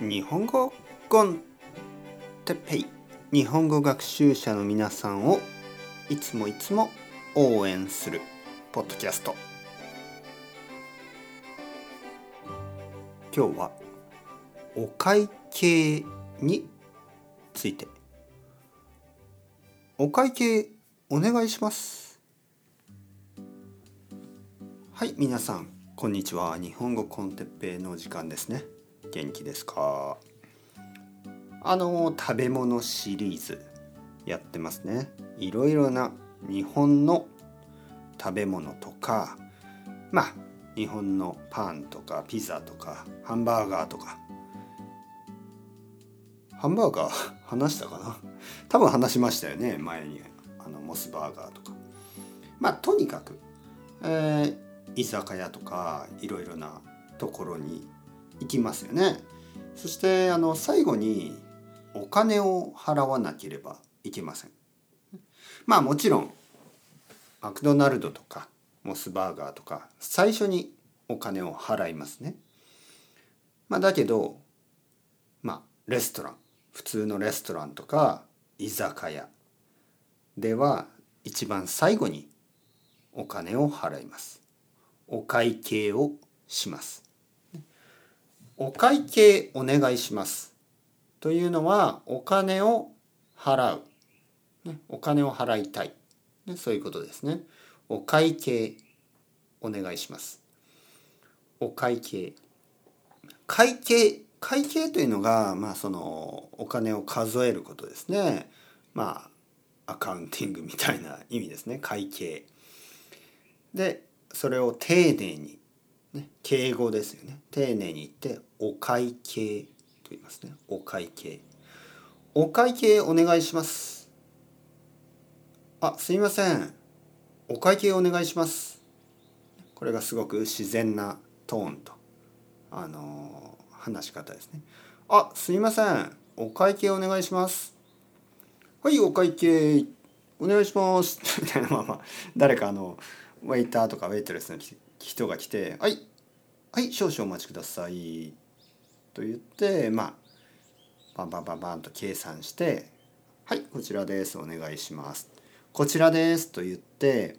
日本語コンテペイ。日本語学習者の皆さんをいつもいつも応援するポッドキャスト。今日はお会計について。お会計お願いします。はい皆さんこんにちは。日本語コンテッペイの時間ですね。元気ですか？あの食べ物シリーズやってますね。いろいろな日本の食べ物とかまあ日本のパンとかピザとかハンバーガーとか。ハンバーガー？話したかな？多分話しましたよね前に。あのモスバーガーとか。まあとにかく、えー、居酒屋とかいろいろなところに行きますよね。そしてあの最後にお金を払わなければいけません。まあもちろんマクドナルドとかモスバーガーとか最初にお金を払いますね。まあだけどまあレストラン普通のレストランとか居酒屋では一番最後にお金を払います。お会計をします。お会計お願いします。というのはお金を払う、ね、お金を払いたい、ね、そういうことですね。お会計お願いします。お会計。会計会計というのがまあそのお金を数えることですね。まあアカウンティングみたいな意味ですね。会計。でそれを丁寧にね、敬語ですよね。丁寧に言ってお会計と言いますね。お会計。お会計お願いします。あすいません。お会計お願いします。これがすごく自然なトーンとあのー、話し方ですね。あすいません。お会計お願いします。はいお会計お願いします。みたいなまあまあ誰かあのウェイターとかウェイトレスの人が来て「はいはい少々お待ちください」と言ってまあバンバンバンバンと計算して「はいこちらですお願いします」「こちらです」と言って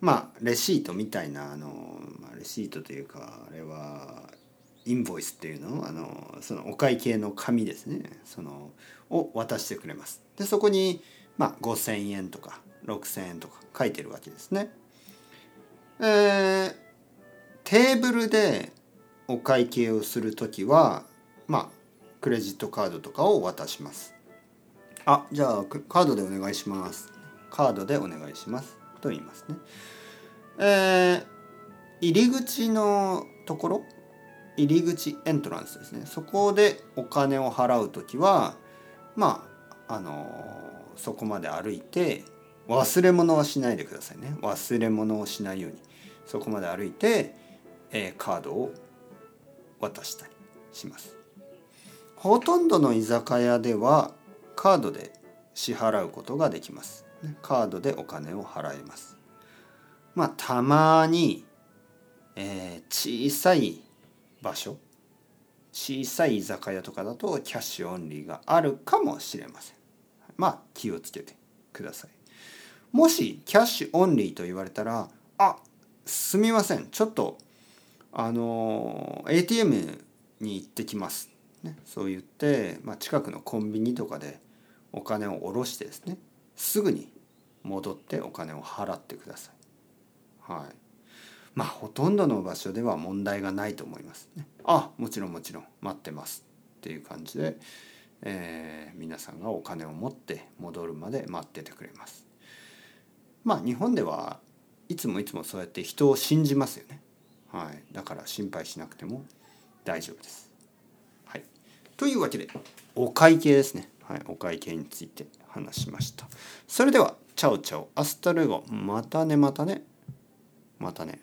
まあレシートみたいなあの、まあ、レシートというかあれはインボイスっていうのあのそのお会計の紙ですねそのを渡してくれます。でそこに、まあ、5,000円とか6,000円とか書いてるわけですね。えー、テーブルでお会計をする時はまあクレジットカードとかを渡します。あ。じゃあカードでお願いします。カードでお願いしますと言いますね。えー、入り口のところ入り口エントランスですね。そこでお金を払う時はまああのー、そこまで歩いて忘れ物はしないでくださいね。忘れ物をしないように。そこまで歩いて、えー、カードを渡したりします。ほとんどの居酒屋ではカードで支払うことができます。カードでお金を払います。まあたまに、えー、小さい場所小さい居酒屋とかだとキャッシュオンリーがあるかもしれません。まあ気をつけてください。もしキャッシュオンリーと言われたらあすみません。ちょっとあの ATM に行ってきます、ね、そう言って、まあ、近くのコンビニとかでお金を下ろしてですねすぐに戻ってお金を払ってください。はい。まあほとんどの場所では問題がないと思いますね。あもちろんもちろん待ってますっていう感じで、えー、皆さんがお金を持って戻るまで待っててくれます。まあ日本ではいつもいつもそうやって人を信じますよね。だから心配しなくても大丈夫です。はい、というわけでお会計ですね、はい、お会計について話しました。それでは ciao ciao hasta luego またねまたねまたね。